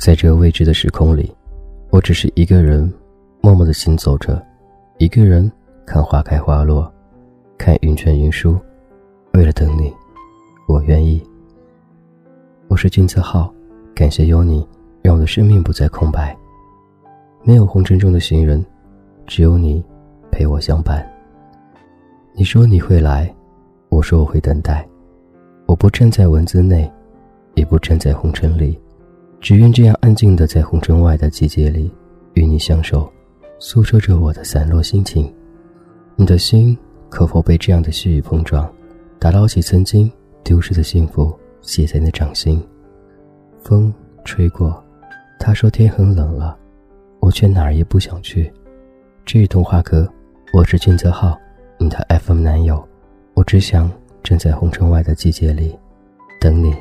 在这个未知的时空里，我只是一个人，默默的行走着，一个人看花开花落，看云卷云舒。为了等你，我愿意。我是金泽浩，感谢有你，让我的生命不再空白。没有红尘中的行人，只有你陪我相伴。你说你会来，我说我会等待。我不站在文字内，也不站在红尘里。只愿这样安静的在红尘外的季节里，与你相守，诉说着我的散落心情。你的心可否被这样的细雨碰撞，打捞起曾经丢失的幸福，写在那掌心？风吹过，他说天很冷了，我却哪儿也不想去。这是童话歌，我是俊泽浩，你的 FM 男友，我只想站在红尘外的季节里，等你。